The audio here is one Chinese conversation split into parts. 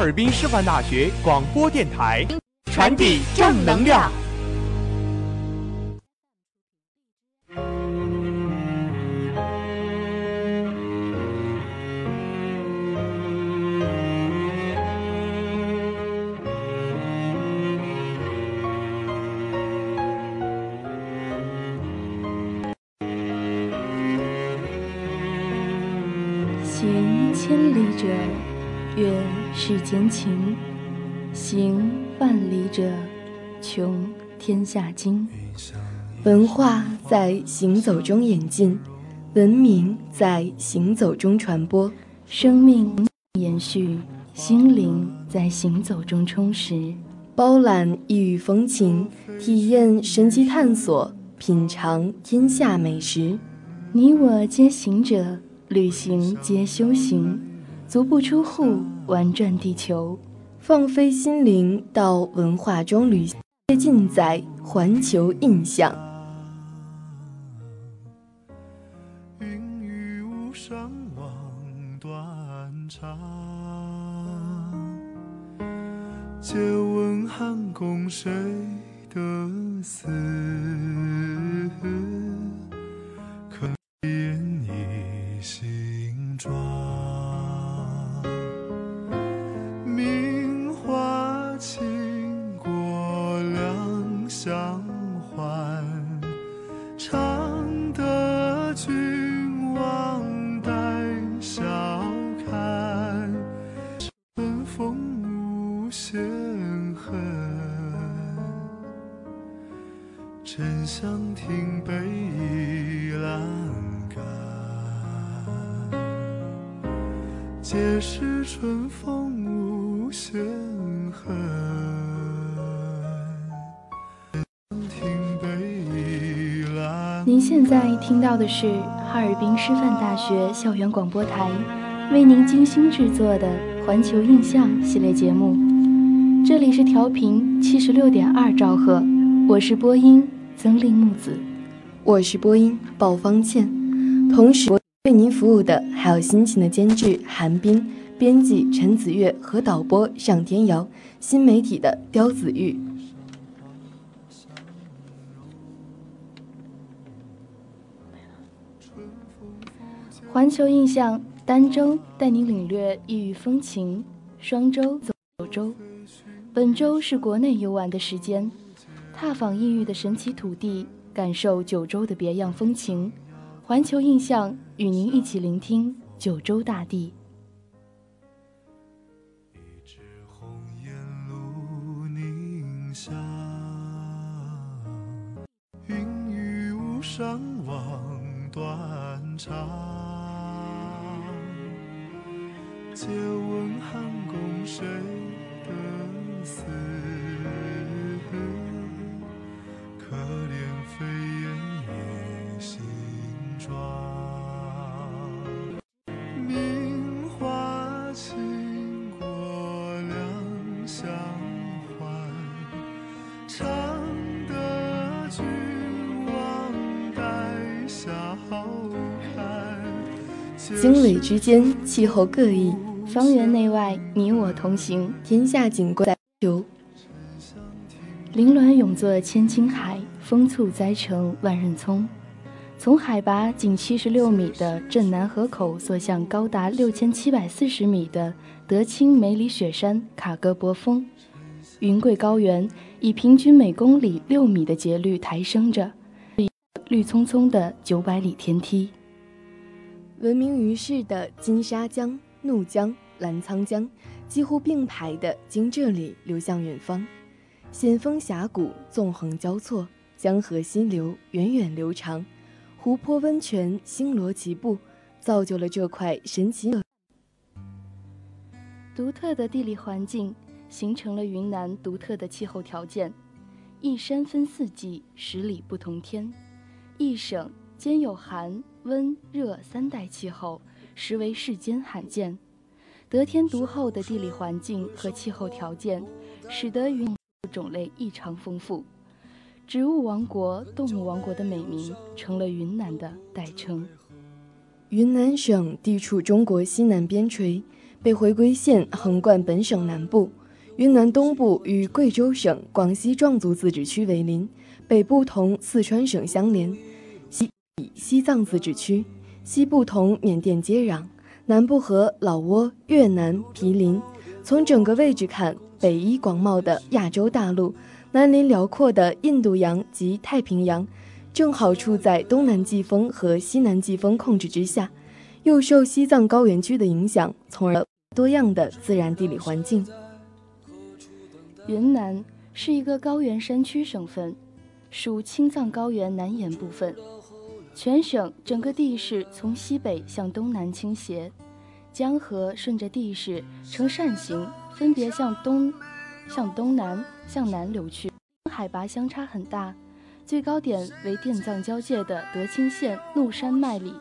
哈尔滨师范大学广播电台，传递正能量。世间情；行万里者，穷天下经。文化在行走中演进，文明在行走中传播，生命延续，心灵在行走中充实。包揽异域风情，体验神奇探索，品尝天下美食。你我皆行者，旅行皆修行，足不出户，玩转地球，放飞心灵到文化中旅行，尽在环球印象。云雨巫山望断肠，借问汉宫谁得似？到的是哈尔滨师范大学校园广播台为您精心制作的《环球印象》系列节目，这里是调频七十六点二兆赫，我是播音曾令木子，我是播音鲍方倩，同时为您服务的还有辛勤的监制韩冰、编辑陈子月和导播尚天瑶，新媒体的刁子玉。环球印象儋州带您领略异域风情，双周走九州。本周是国内游玩的时间，踏访异域的神奇土地，感受九州的别样风情。环球印象与您一起聆听九州大地。一枝红艳露凝香，云雨巫山望断肠。借问汉宫谁？可怜飞燕。两相欢，得君王带笑看。经纬之间，气候各异。方圆内外，你我同行，天下景观在求。凌乱涌作千顷海，风簇栽成万仞葱。从海拔仅七十六米的镇南河口所向高达六千七百四十米的德钦梅里雪山卡格博峰，云贵高原以平均每公里六米的节律抬升着，绿葱葱的九百里天梯。闻名于世的金沙江、怒江、澜沧江，几乎并排的经这里流向远方，险峰峡谷纵横交错，江河溪流源远流长。湖泊温泉星罗棋布，造就了这块神奇的独特的地理环境，形成了云南独特的气候条件。一山分四季，十里不同天，一省兼有寒、温、热三代气候，实为世间罕见。得天独厚的地理环境和气候条件，使得云种类异常丰富。植物王国、动物王国的美名成了云南的代称。云南省地处中国西南边陲，北回归线横贯本省南部。云南东部与贵州省、广西壮族自治区为邻，北部同四川省相连，西以西藏自治区，西部同缅甸接壤，南部和老挝、越南、毗邻。从整个位置看，北依广袤的亚洲大陆。南临辽阔的印度洋及太平洋，正好处在东南季风和西南季风控制之下，又受西藏高原区的影响，从而多样的自然地理环境。云南是一个高原山区省份，属青藏高原南延部分。全省整个地势从西北向东南倾斜，江河顺着地势呈扇形，分别向东、向东南。向南流去，海拔相差很大，最高点为滇藏交界的德钦县怒山脉里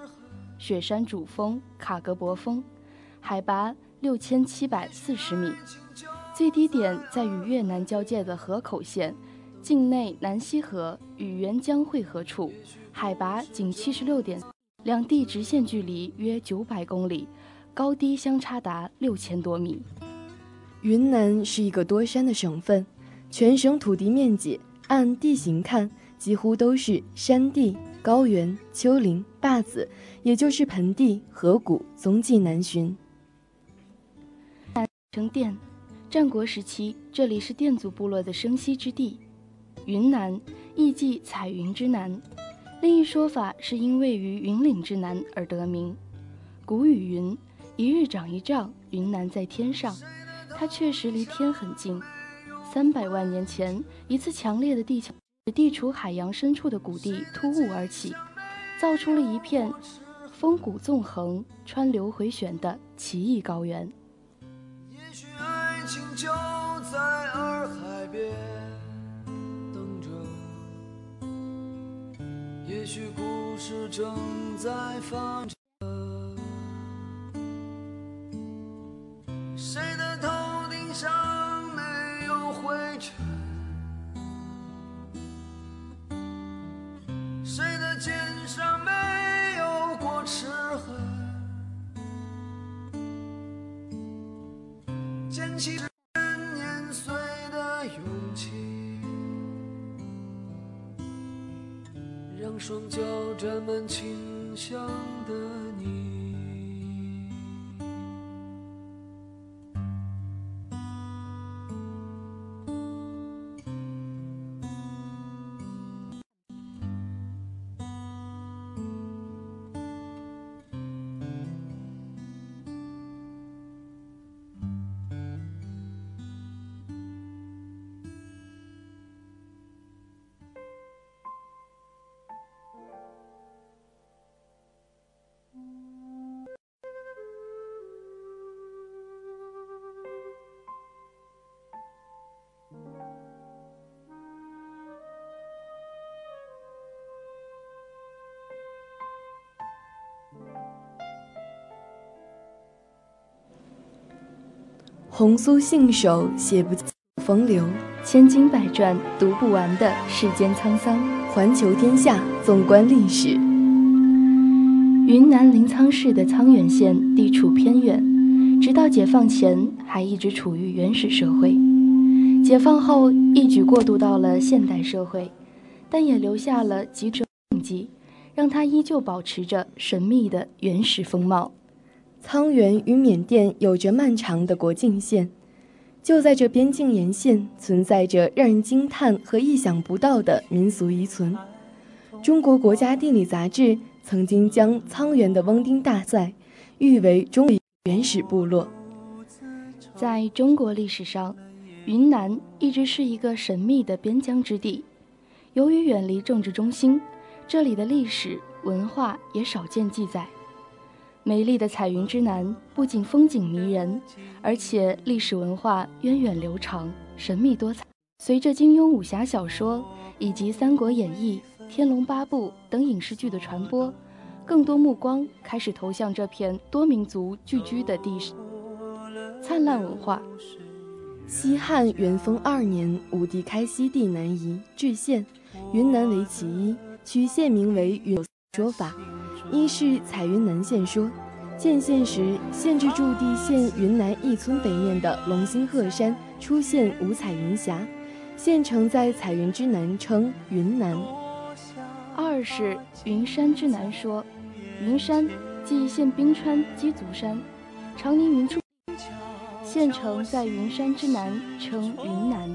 雪山主峰卡格博峰，海拔六千七百四十米；最低点在与越南交界的河口县境内南溪河与沅江汇合处，海拔仅七十六点，两地直线距离约九百公里，高低相差达六千多米。云南是一个多山的省份。全省土地面积按地形看，几乎都是山地、高原、丘陵、坝子，也就是盆地、河谷踪迹难寻。成滇，战国时期这里是滇族部落的生息之地。云南亦即彩云之南，另一说法是因位于云岭之南而得名。古语云：“一日长一丈，云南在天上。”它确实离天很近。三百万年前，一次强烈的地壳地处海洋深处的谷地突兀而起，造出了一片峰谷纵横、川流回旋的奇异高原。也许爱情就在洱海边也许故事正在发着，谁的头顶上没有灰尘？谁的肩上没有过齿痕？捡起。满清香的红酥信手写不尽风流，千经百转读不完的世间沧桑。环球天下，纵观历史。云南临沧市的沧源县地处偏远，直到解放前还一直处于原始社会。解放后一举过渡到了现代社会，但也留下了几者印记，让它依旧保持着神秘的原始风貌。沧源与缅甸有着漫长的国境线，就在这边境沿线，存在着让人惊叹和意想不到的民俗遗存。中国国家地理杂志曾经将沧源的翁丁大赛誉为中国原始部落。在中国历史上，云南一直是一个神秘的边疆之地。由于远离政治中心，这里的历史文化也少见记载。美丽的彩云之南不仅风景迷人，而且历史文化源远流长、神秘多彩。随着金庸武侠小说以及《三国演义》《天龙八部》等影视剧的传播，更多目光开始投向这片多民族聚居的地。灿烂文化。西汉元丰二年，武帝开西地南夷置县，云南为其一，取县名为云。说法。一是彩云南县说，建县时县治驻地县云南一村北面的龙兴鹤山出现五彩云霞，县城在彩云之南称云南。二是云山之南说，云山即现冰川鸡足山，长宁云出，县城在云山之南称云南。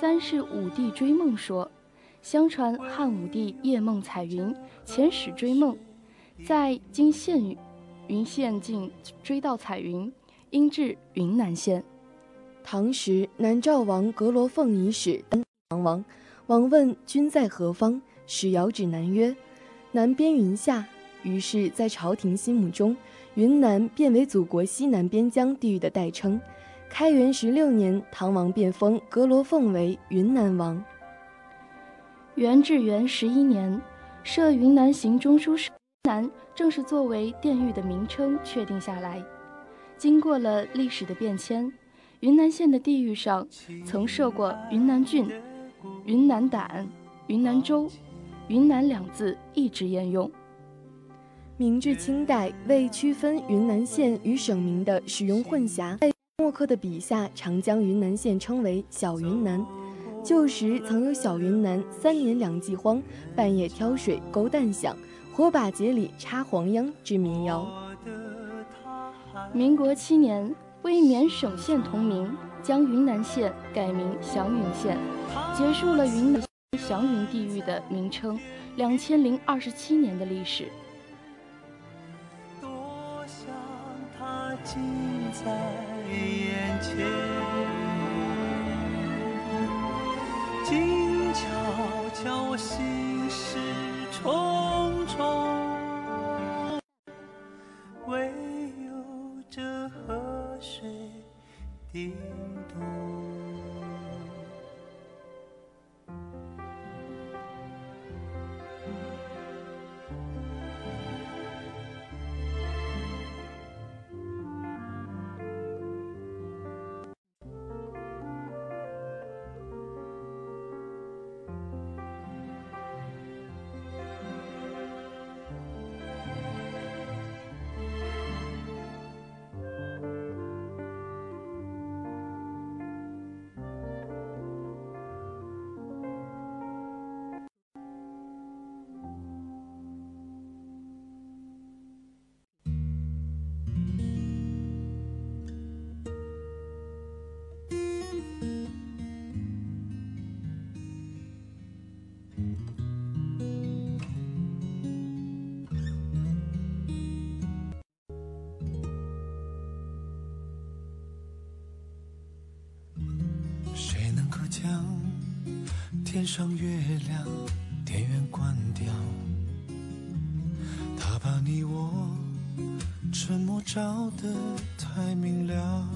三是武帝追梦说，相传汉武帝夜梦彩云，遣使追梦。在今县云县境追到彩云，因至云南县。唐时南诏王阁罗凤遗使唐王，王问君在何方，使遥指南曰：“南边云下。”于是，在朝廷心目中，云南变为祖国西南边疆地域的代称。开元十六年，唐王便封阁罗凤为云南王。元至元十一年，设云南行中书省。南正是作为殿域的名称确定下来。经过了历史的变迁，云南县的地域上曾设过云南郡、云南胆、云南州，云南两字一直沿用。明至清代，为区分云南县与省名的使用混淆，在墨客的笔下常将云南县称为小云南。旧时曾有小云南三年两季荒，半夜挑水勾蛋响。火把节里插黄秧之民谣。民国七年，为免省县同名，将云南县改名祥云县，结束了云南祥云地域的名称。两千零二十七年的历史。多想它近在眼前，静悄悄，我心事重。唯有这河水叮咚。天上月亮，电源关掉，他把你我沉默照得太明了。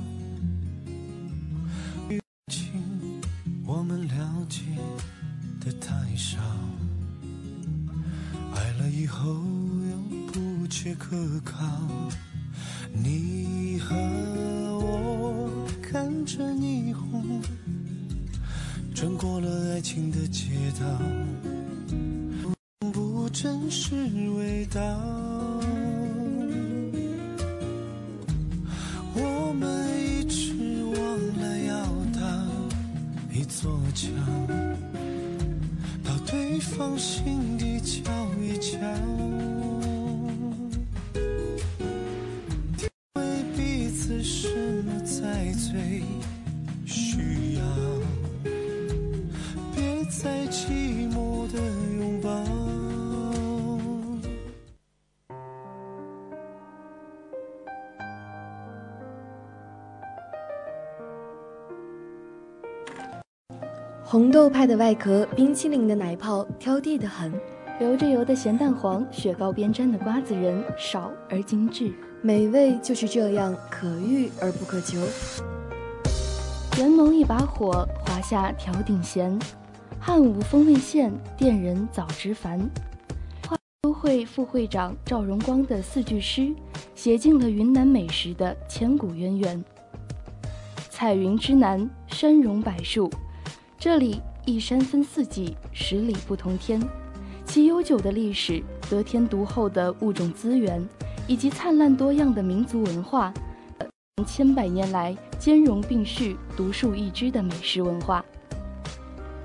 红豆派的外壳，冰淇淋的奶泡，挑剔的很。流着油的咸蛋黄，雪糕边沾的瓜子仁，少而精致。美味就是这样，可遇而不可求。元谋一把火，华夏调鼎咸。汉武风味线，店人早知烦。花都会副会长赵荣光的四句诗，写尽了云南美食的千古渊源。彩云之南，山容柏树，这里一山分四季，十里不同天。其悠久的历史、得天独厚的物种资源，以及灿烂多样的民族文化，千百年来兼容并蓄、独树一帜的美食文化。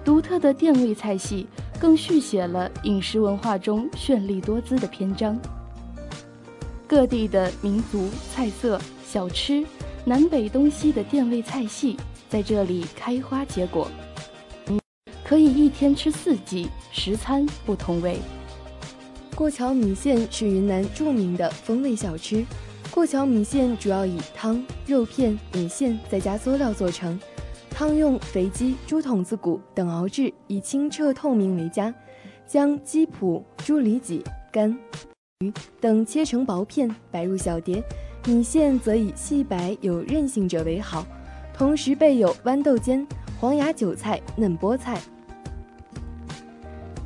独特的店味菜系更续写了饮食文化中绚丽多姿的篇章。各地的民族菜色、小吃，南北东西的店味菜系在这里开花结果。可以一天吃四季，十餐不同味。过桥米线是云南著名的风味小吃。过桥米线主要以汤、肉片、米线再加佐料做成，汤用肥鸡、猪筒子骨等熬制，以清澈透明为佳。将鸡脯、猪里脊、肝、鱼等切成薄片，摆入小碟。米线则以细白有韧性者为好，同时备有豌豆尖、黄芽韭菜、嫩菠菜。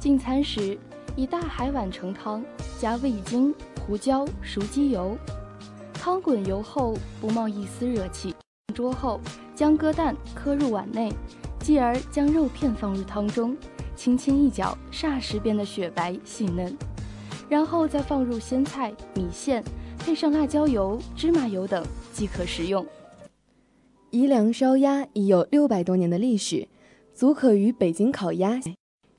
进餐时，以大海碗盛汤，加味精、胡椒、熟鸡油，汤滚油后不冒一丝热气。桌后将鸽蛋磕入碗内，继而将肉片放入汤中，轻轻一搅，霎时变得雪白细嫩。然后再放入鲜菜、米线，配上辣椒油、芝麻油等，即可食用。宜良烧鸭已有六百多年的历史，足可与北京烤鸭。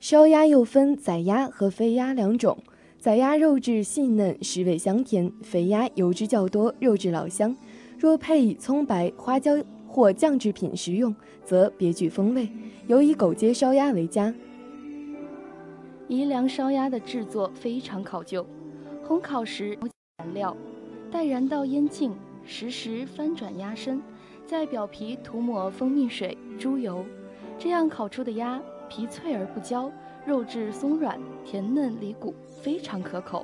烧鸭又分宰鸭和肥鸭两种，宰鸭肉质细嫩，食味香甜；肥鸭油脂较多，肉质老香。若配以葱白、花椒或酱制品食用，则别具风味。尤以狗街烧鸭为佳。宜良烧鸭的制作非常考究，烘烤时燃料，待燃到烟尽，实时翻转鸭身，在表皮涂抹蜂蜜水、猪油，这样烤出的鸭皮脆而不焦，肉质松软，甜嫩离骨，非常可口。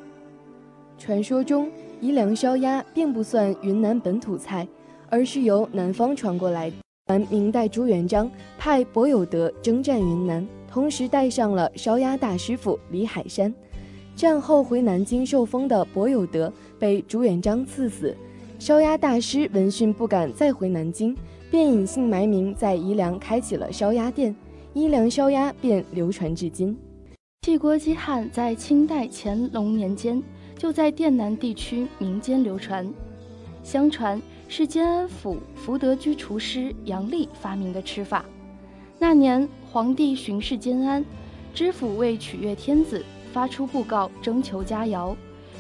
传说中，宜良烧鸭并不算云南本土菜，而是由南方传过来。传明代朱元璋派伯有德征战云南，同时带上了烧鸭大师傅李海山。战后回南京受封的伯有德被朱元璋赐死，烧鸭大师闻讯不敢再回南京，便隐姓埋名在宜良开起了烧鸭店，宜良烧鸭便流传至今。汽锅鸡汉在清代乾隆年间就在滇南地区民间流传，相传是建安府福德居厨师杨丽发明的吃法。那年皇帝巡视建安，知府为取悦天子，发出布告征求佳肴，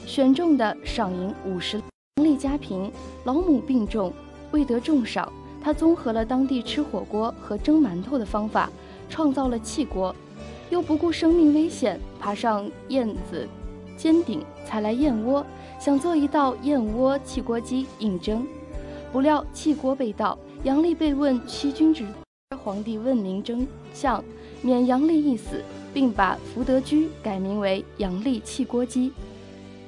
选中的赏银五十。杨丽家贫，老母病重，未得重赏，他综合了当地吃火锅和蒸馒头的方法，创造了汽锅。又不顾生命危险，爬上燕子尖顶采来燕窝，想做一道燕窝汽锅鸡应征。不料汽锅被盗，杨丽被问欺君之皇帝问明真相，免杨丽一死，并把福德居改名为杨丽汽锅鸡。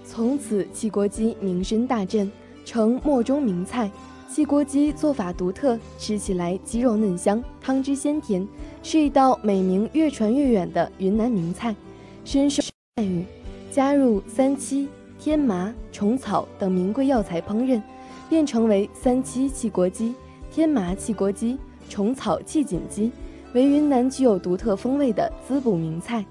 从此，汽锅鸡名声大振，成墨中名菜。汽锅鸡做法独特，吃起来鸡肉嫩香，汤汁鲜甜，是一道美名越传越远的云南名菜。深受赞誉，加入三七、天麻、虫草等名贵药材烹饪，便成为三七汽锅鸡、天麻汽锅鸡、虫草汽锦鸡，为云南具有独特风味的滋补名菜。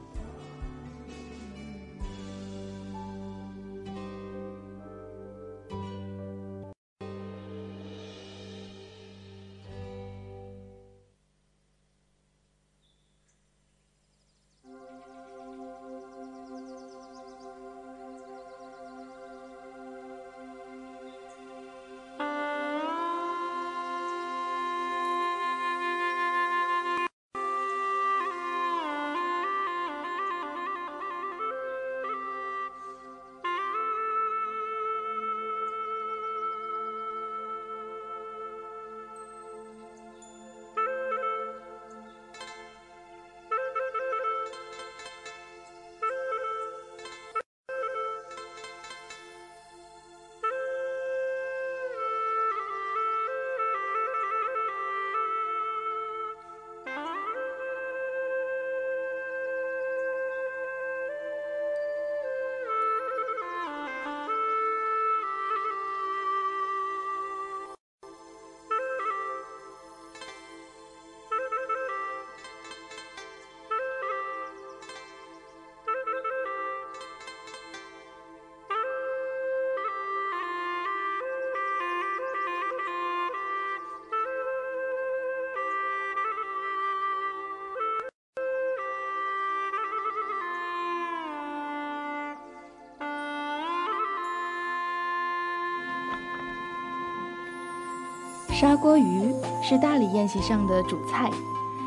砂锅鱼是大理宴席上的主菜，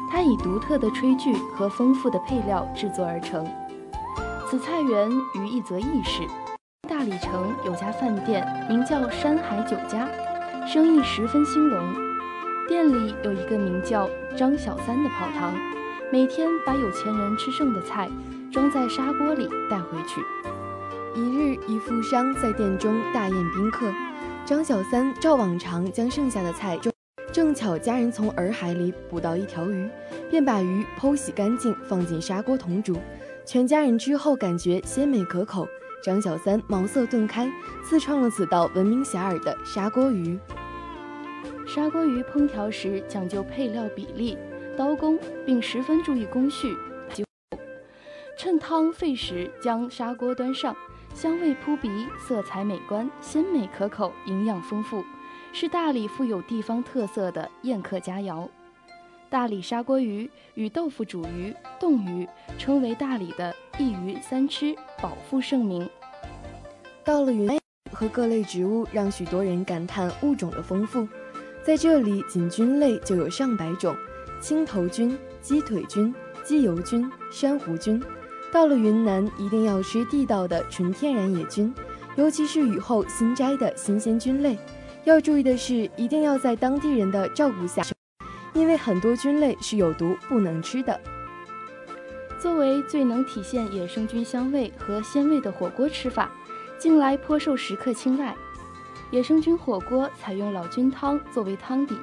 它以独特的炊具和丰富的配料制作而成。此菜源于一则轶事：大理城有家饭店，名叫山海酒家，生意十分兴隆。店里有一个名叫张小三的跑堂，每天把有钱人吃剩的菜装在砂锅里带回去。一日，一富商在店中大宴宾客。张小三照往常将剩下的菜，正巧家人从洱海里捕到一条鱼，便把鱼剖洗干净，放进砂锅同煮。全家人之后感觉鲜美可口，张小三茅塞顿开，自创了此道闻名遐迩的砂锅鱼。砂锅鱼烹调时讲究配料比例、刀工，并十分注意工序。趁汤沸时将砂锅端上。香味扑鼻，色彩美观，鲜美可口，营养丰富，是大理富有地方特色的宴客佳肴。大理砂锅鱼与豆腐煮鱼、冻鱼称为大理的一鱼三吃，饱负盛名。到了云和各类植物，让许多人感叹物种的丰富。在这里，仅菌类就有上百种：青头菌、鸡腿菌、鸡油菌、珊瑚菌。到了云南，一定要吃地道的纯天然野菌，尤其是雨后新摘的新鲜菌类。要注意的是，一定要在当地人的照顾下，因为很多菌类是有毒，不能吃的。作为最能体现野生菌香味和鲜味的火锅吃法，近来颇受食客青睐。野生菌火锅采用老菌汤作为汤底，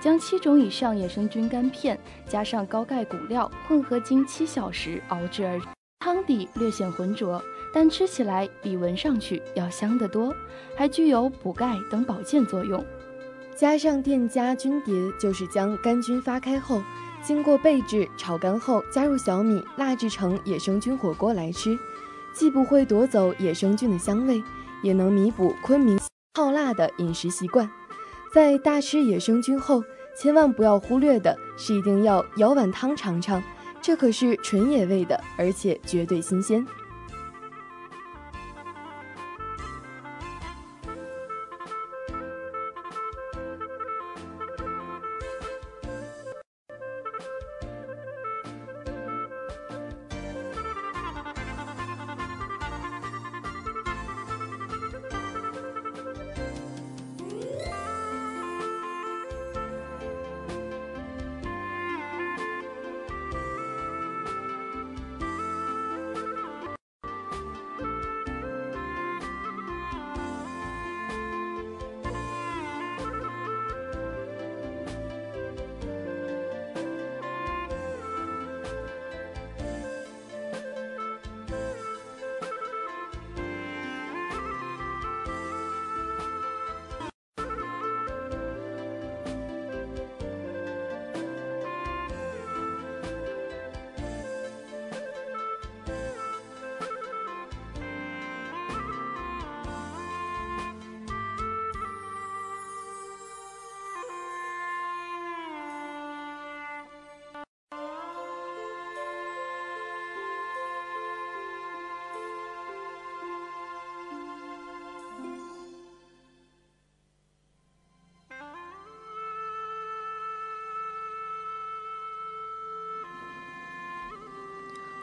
将七种以上野生菌干片加上高钙骨料混合，经七小时熬制而。汤底略显浑浊，但吃起来比闻上去要香得多，还具有补钙等保健作用。加上店家菌碟，就是将干菌发开后，经过焙制、炒干后，加入小米蜡制成野生菌火锅来吃，既不会夺走野生菌的香味，也能弥补昆明好辣的饮食习惯。在大吃野生菌后，千万不要忽略的是，一定要舀碗汤尝尝。这可是纯野味的，而且绝对新鲜。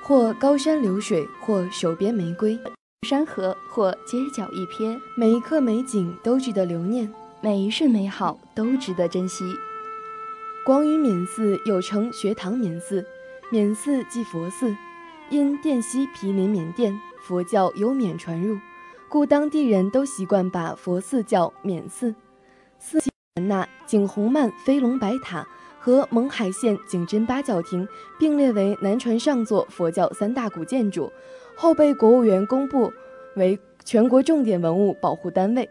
或高山流水，或手边玫瑰；山河，或街角一瞥。每一刻美景都值得留念，每一瞬美好都值得珍惜。广云冕寺又称学堂冕寺，冕寺即佛寺，因滇西毗邻缅甸，佛教由缅传入，故当地人都习惯把佛寺叫冕寺。寺那景洪曼飞龙白塔。和勐海县景真八角亭并列为南传上座佛教三大古建筑，后被国务院公布为全国重点文物保护单位。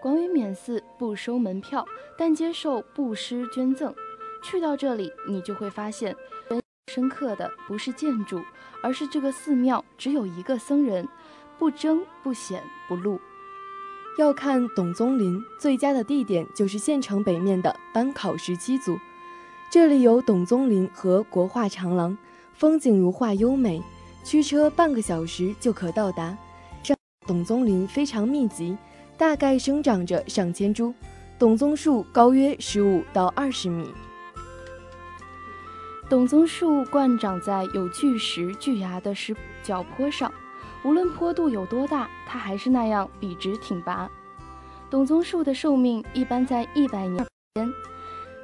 广云冕寺不收门票，但接受布施捐赠。去到这里，你就会发现，深刻的不是建筑，而是这个寺庙只有一个僧人，不争不显不露。要看董宗林，最佳的地点就是县城北面的班考十七组，这里有董宗林和国画长廊，风景如画优美，驱车半个小时就可到达。上董宗林非常密集，大概生长着上千株，董宗树高约十五到二十米。董宗树惯长在有巨石巨崖的石角坡上，无论坡度有多大，它还是那样笔直挺拔。董宗树的寿命一般在一百年间，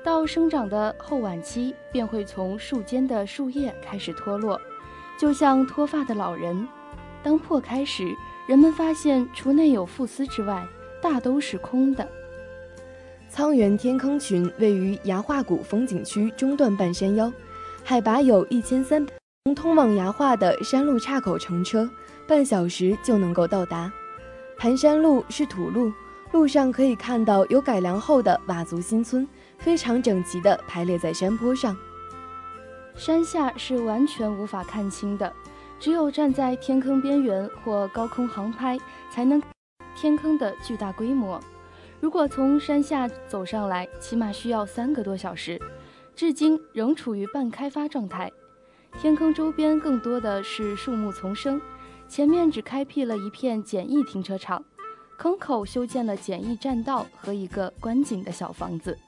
到生长的后晚期，便会从树间的树叶开始脱落，就像脱发的老人。当破开时，人们发现除内有附丝之外，大都是空的。沧源天坑群位于崖化谷风景区中段半山腰。海拔有一千三，从通往崖化的山路岔口乘车，半小时就能够到达。盘山路是土路，路上可以看到有改良后的佤族新村，非常整齐地排列在山坡上。山下是完全无法看清的，只有站在天坑边缘或高空航拍，才能天坑的巨大规模。如果从山下走上来，起码需要三个多小时。至今仍处于半开发状态，天坑周边更多的是树木丛生，前面只开辟了一片简易停车场，坑口修建了简易栈道和一个观景的小房子。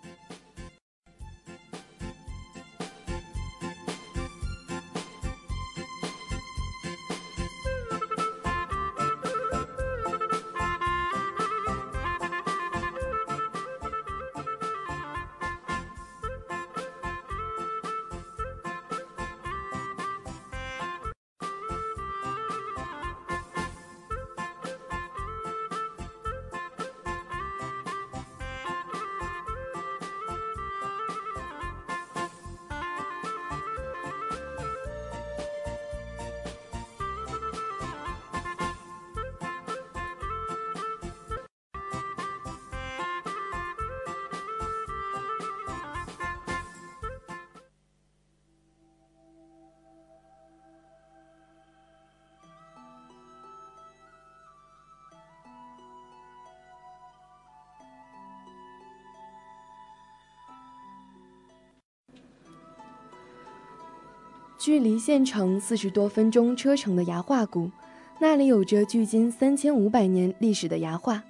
距离县城四十多分钟车程的崖化谷，那里有着距今三千五百年历史的崖画。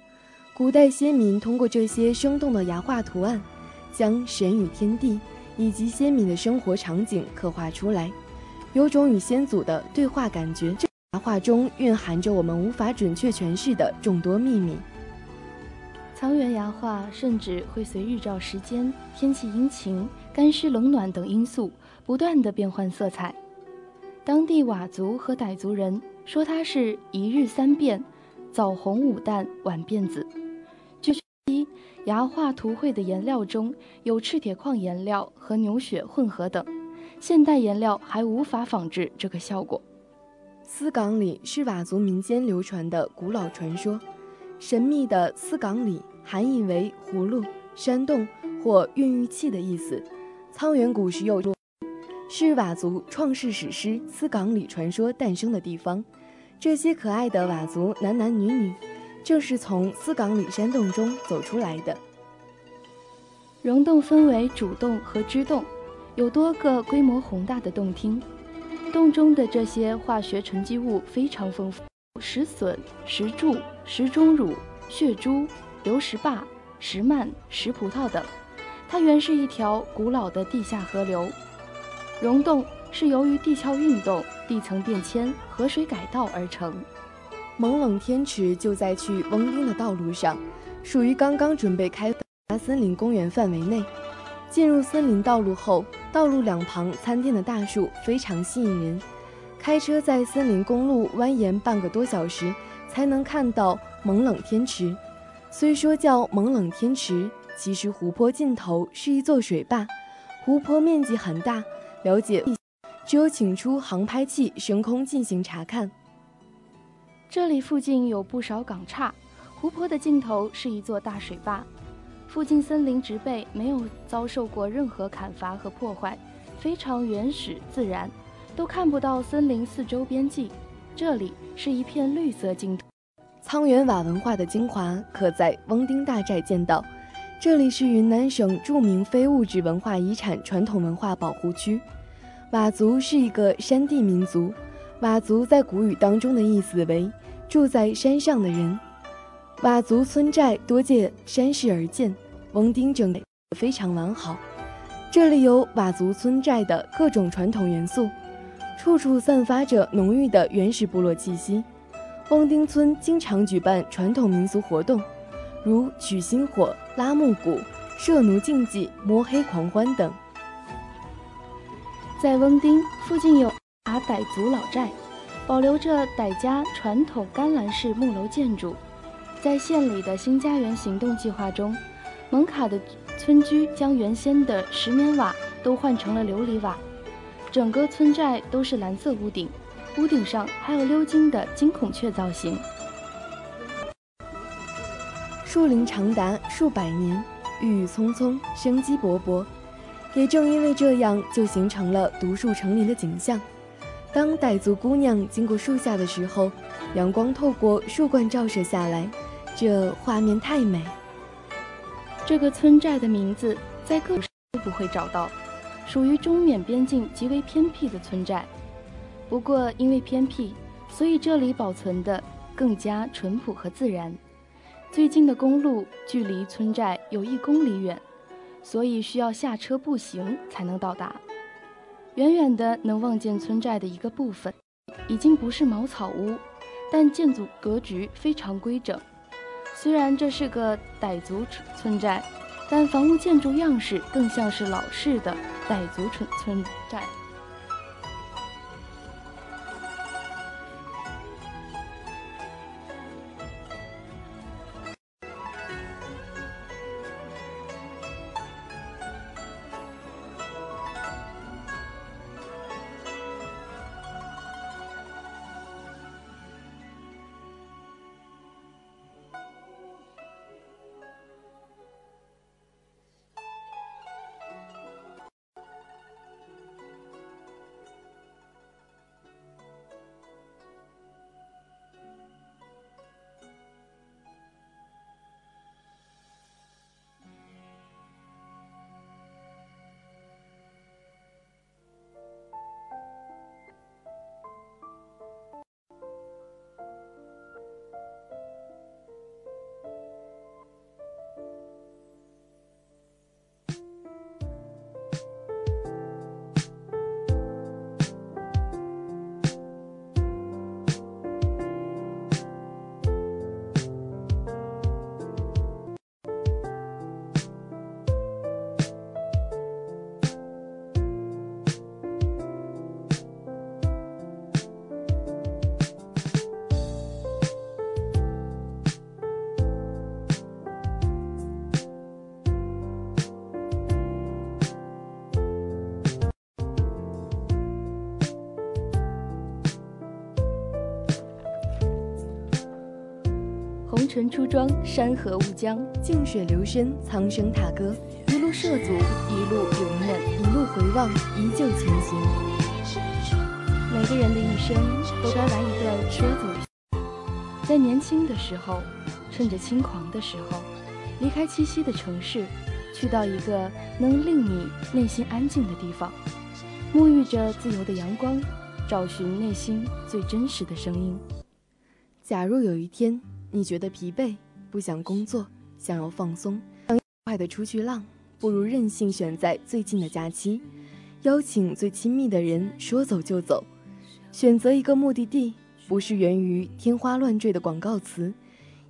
古代先民通过这些生动的崖画图案，将神与天地以及先民的生活场景刻画出来，有种与先祖的对话感觉。这崖画中蕴含着我们无法准确诠释的众多秘密。沧源崖画甚至会随日照时间、天气阴晴、干湿冷暖等因素。不断的变换色彩，当地佤族和傣族人说它是一日三变，早红午淡晚变紫。据悉，崖画图绘的颜料中有赤铁矿颜料和牛血混合等，现代颜料还无法仿制这个效果。丝岗里是佤族民间流传的古老传说，神秘的丝岗里含义为葫芦、山洞或孕育器的意思。沧源古时有。是佤族创世史诗《思岗里传说》诞生的地方。这些可爱的佤族男男女女，正是从思岗里山洞中走出来的。溶洞分为主洞和支洞，有多个规模宏大的洞厅。洞中的这些化学沉积物非常丰富，石笋、石柱、石钟乳、血珠、流石坝、石幔、石葡萄等。它原是一条古老的地下河流。溶洞是由于地壳运动、地层变迁、河水改道而成。蒙冷天池就在去翁丁的道路上，属于刚刚准备开发森林公园范围内。进入森林道路后，道路两旁参天的大树非常吸引人。开车在森林公路蜿蜒半个多小时，才能看到蒙冷天池。虽说叫蒙冷天池，其实湖泊尽头是一座水坝，湖泊面积很大。了解，只有请出航拍器升空进行查看。这里附近有不少港岔，湖泊的尽头是一座大水坝。附近森林植被没有遭受过任何砍伐和破坏，非常原始自然，都看不到森林四周边际。这里是一片绿色净土。沧源瓦文化的精华可在翁丁大寨见到。这里是云南省著名非物质文化遗产传统文化保护区。佤族是一个山地民族，佤族在古语当中的意思为住在山上的人。佤族村寨多借山势而建，翁丁整理非常完好。这里有佤族村寨的各种传统元素，处处散发着浓郁的原始部落气息。翁丁村经常举办传统民俗活动，如取薪火、拉木鼓、射奴竞技、摸黑狂欢等。在翁丁附近有阿傣族老寨，保留着傣家传统干栏式木楼建筑。在县里的新家园行动计划中，蒙卡的村居将原先的石棉瓦都换成了琉璃瓦，整个村寨都是蓝色屋顶，屋顶上还有鎏金的金孔雀造型。树林长达数百年，郁郁葱葱，生机勃勃。也正因为这样，就形成了独树成林的景象。当傣族姑娘经过树下的时候，阳光透过树冠照射下来，这画面太美。这个村寨的名字在各处都不会找到，属于中缅边境极为偏僻的村寨。不过因为偏僻，所以这里保存的更加淳朴和自然。最近的公路距离村寨有一公里远。所以需要下车步行才能到达。远远的能望见村寨的一个部分，已经不是茅草屋，但建筑格局非常规整。虽然这是个傣族村寨，但房屋建筑样式更像是老式的傣族村村寨。红尘出庄，山河无疆，静水流深，苍生踏歌。一路涉足，一路永远，一路回望，依旧前行。每个人的一生都该来一段说走就走。在年轻的时候，趁着轻狂的时候，离开栖息的城市，去到一个能令你内心安静的地方，沐浴着自由的阳光，找寻内心最真实的声音。假如有一天。你觉得疲惫，不想工作，想要放松，想快的出去浪，不如任性选在最近的假期，邀请最亲密的人说走就走，选择一个目的地，不是源于天花乱坠的广告词，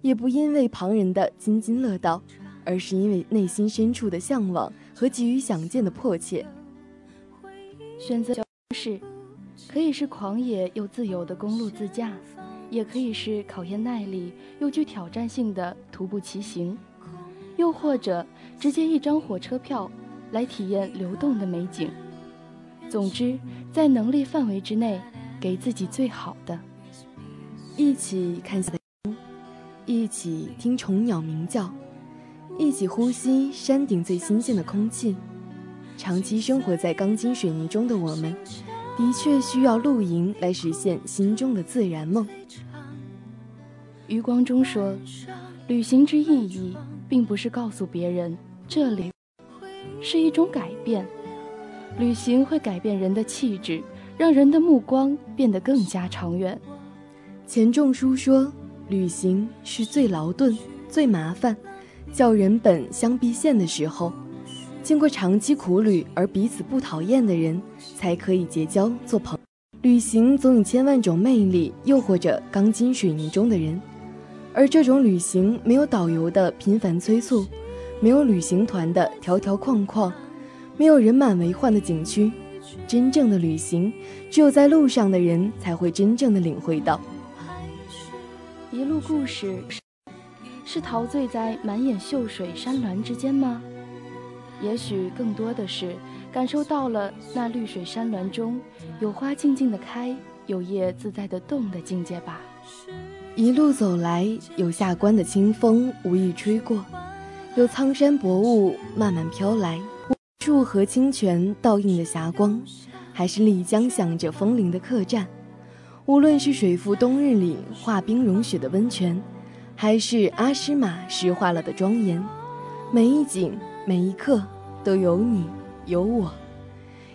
也不因为旁人的津津乐道，而是因为内心深处的向往和急于想见的迫切。选择是，可以是狂野又自由的公路自驾。也可以是考验耐力又具挑战性的徒步骑行，又或者直接一张火车票来体验流动的美景。总之，在能力范围之内，给自己最好的。一起看下一起听虫鸟鸣叫，一起呼吸山顶最新鲜的空气。长期生活在钢筋水泥中的我们。的确需要露营来实现心中的自然梦。余光中说：“旅行之意义，并不是告诉别人这里是一种改变。旅行会改变人的气质，让人的目光变得更加长远。”钱钟书说：“旅行是最劳顿、最麻烦，叫人本相必现的时候，经过长期苦旅而彼此不讨厌的人，才可以结交做朋。旅行总有千万种魅力，诱惑着钢筋水泥中的人，而这种旅行没有导游的频繁催促，没有旅行团的条条框框，没有人满为患的景区。真正的旅行，只有在路上的人才会真正的领会到。一路故事，是陶醉在满眼秀水山峦之间吗？也许更多的是感受到了那绿水山峦中有花静静的开，有叶自在的动的境界吧。一路走来，有下关的清风无意吹过，有苍山薄雾慢慢飘来。数河清泉倒映的霞光，还是丽江响着风铃的客栈。无论是水富冬日里化冰融雪的温泉，还是阿诗玛石化了的庄严，每一景每一刻都有你有我，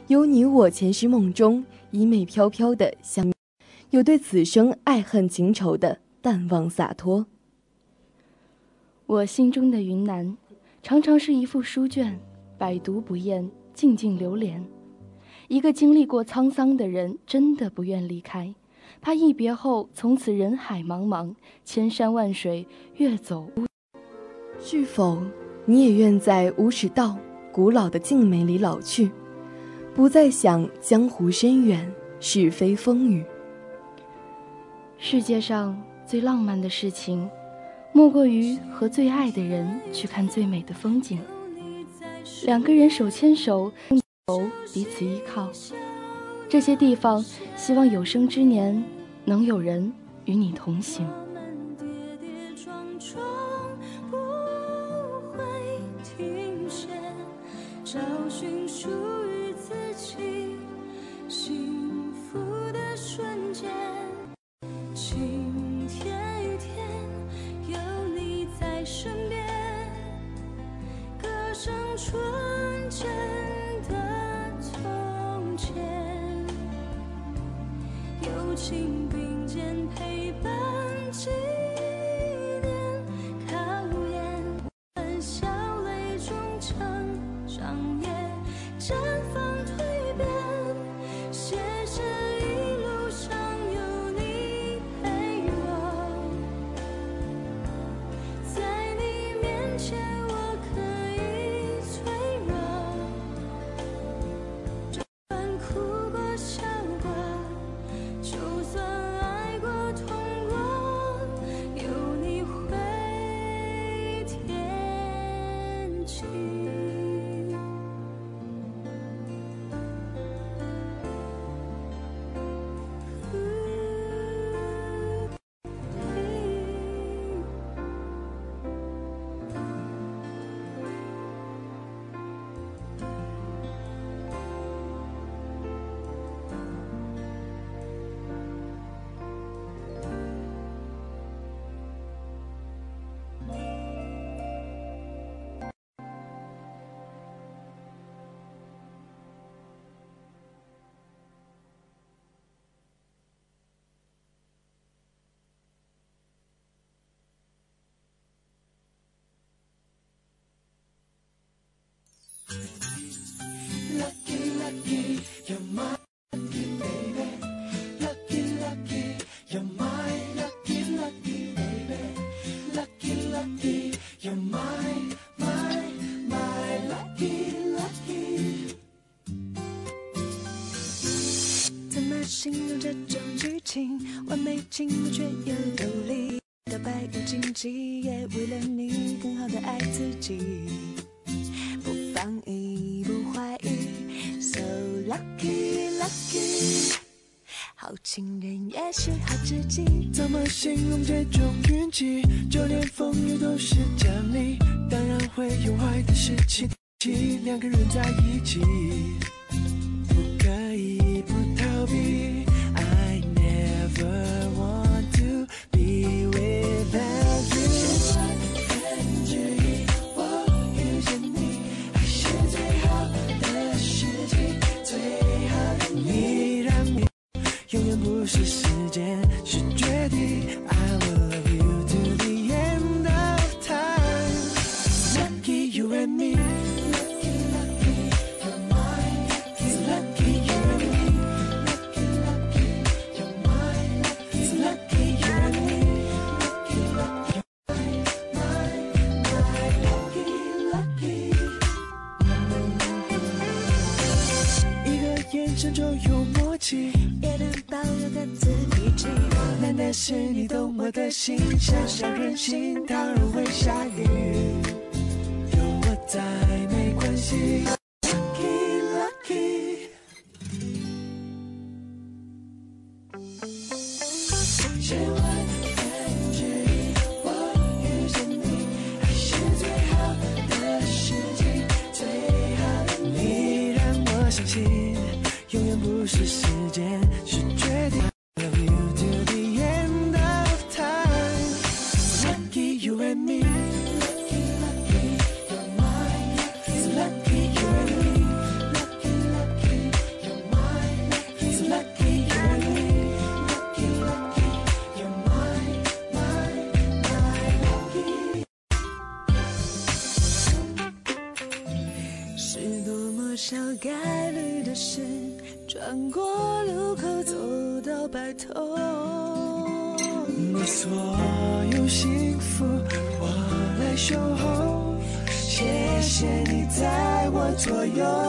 有你我前世梦中衣袂飘飘的相，有对此生爱恨情仇的淡忘洒脱。我心中的云南，常常是一副书卷。百读不厌，静静流连。一个经历过沧桑的人，真的不愿离开，怕一别后从此人海茫茫，千山万水，越走。是否你也愿在无尺道古老的静美里老去，不再想江湖深远，是非风雨？世界上最浪漫的事情，莫过于和最爱的人去看最美的风景。两个人手牵手，彼此依靠，这些地方，希望有生之年能有人与你同行。怎么形容这种剧情？完美情侣却又流离，到白无荆棘，也为了你更好的爱自己，好情人也是好知己。怎么形容这种运气？就连风雨都是奖励，当然会有坏的事情，两个人在一起。yeah. 是你懂我的心想想任性当然会下雨有我在没关系 lucky lucky 千万分之一我遇见你是最好的最好的你让我相信永远不是时间是左右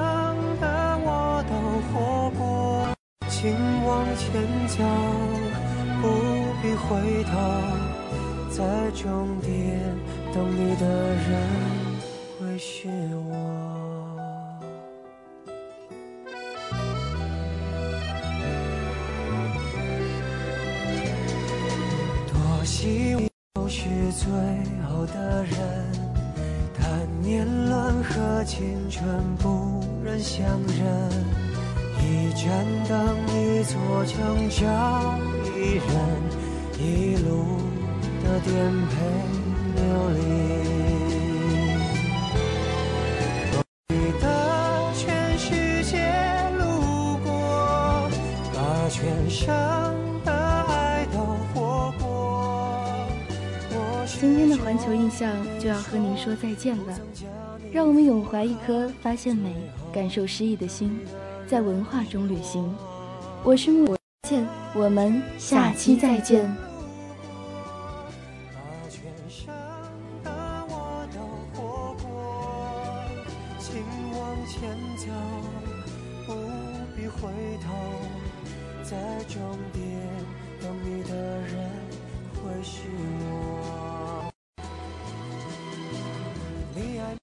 等的我都活过请往前走不必回头在终点等你的人会是我。和您说再见了让我们永怀一颗发现美感受诗意的心在文化中旅行。我是木见我们下期再见。